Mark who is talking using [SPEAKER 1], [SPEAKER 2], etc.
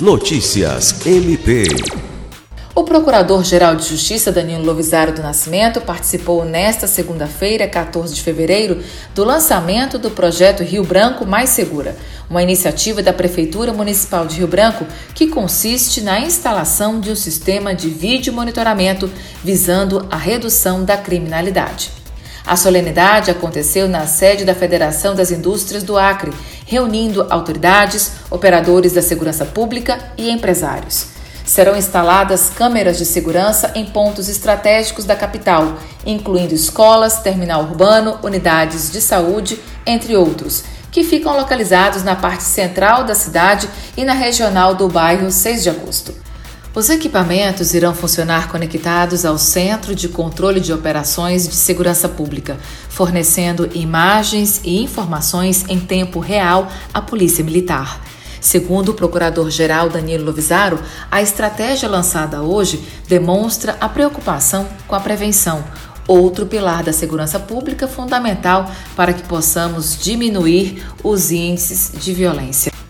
[SPEAKER 1] Notícias MP.
[SPEAKER 2] O Procurador-Geral de Justiça Danilo Lovisaro do Nascimento participou nesta segunda-feira, 14 de fevereiro, do lançamento do projeto Rio Branco Mais Segura, uma iniciativa da Prefeitura Municipal de Rio Branco que consiste na instalação de um sistema de vídeo monitoramento visando a redução da criminalidade. A solenidade aconteceu na sede da Federação das Indústrias do Acre, reunindo autoridades, operadores da segurança pública e empresários. Serão instaladas câmeras de segurança em pontos estratégicos da capital, incluindo escolas, terminal urbano, unidades de saúde, entre outros, que ficam localizados na parte central da cidade e na regional do bairro 6 de Agosto. Os equipamentos irão funcionar conectados ao Centro de Controle de Operações de Segurança Pública, fornecendo imagens e informações em tempo real à Polícia Militar. Segundo o procurador-geral Danilo Lovisaro, a estratégia lançada hoje demonstra a preocupação com a prevenção, outro pilar da segurança pública fundamental para que possamos diminuir os índices de violência.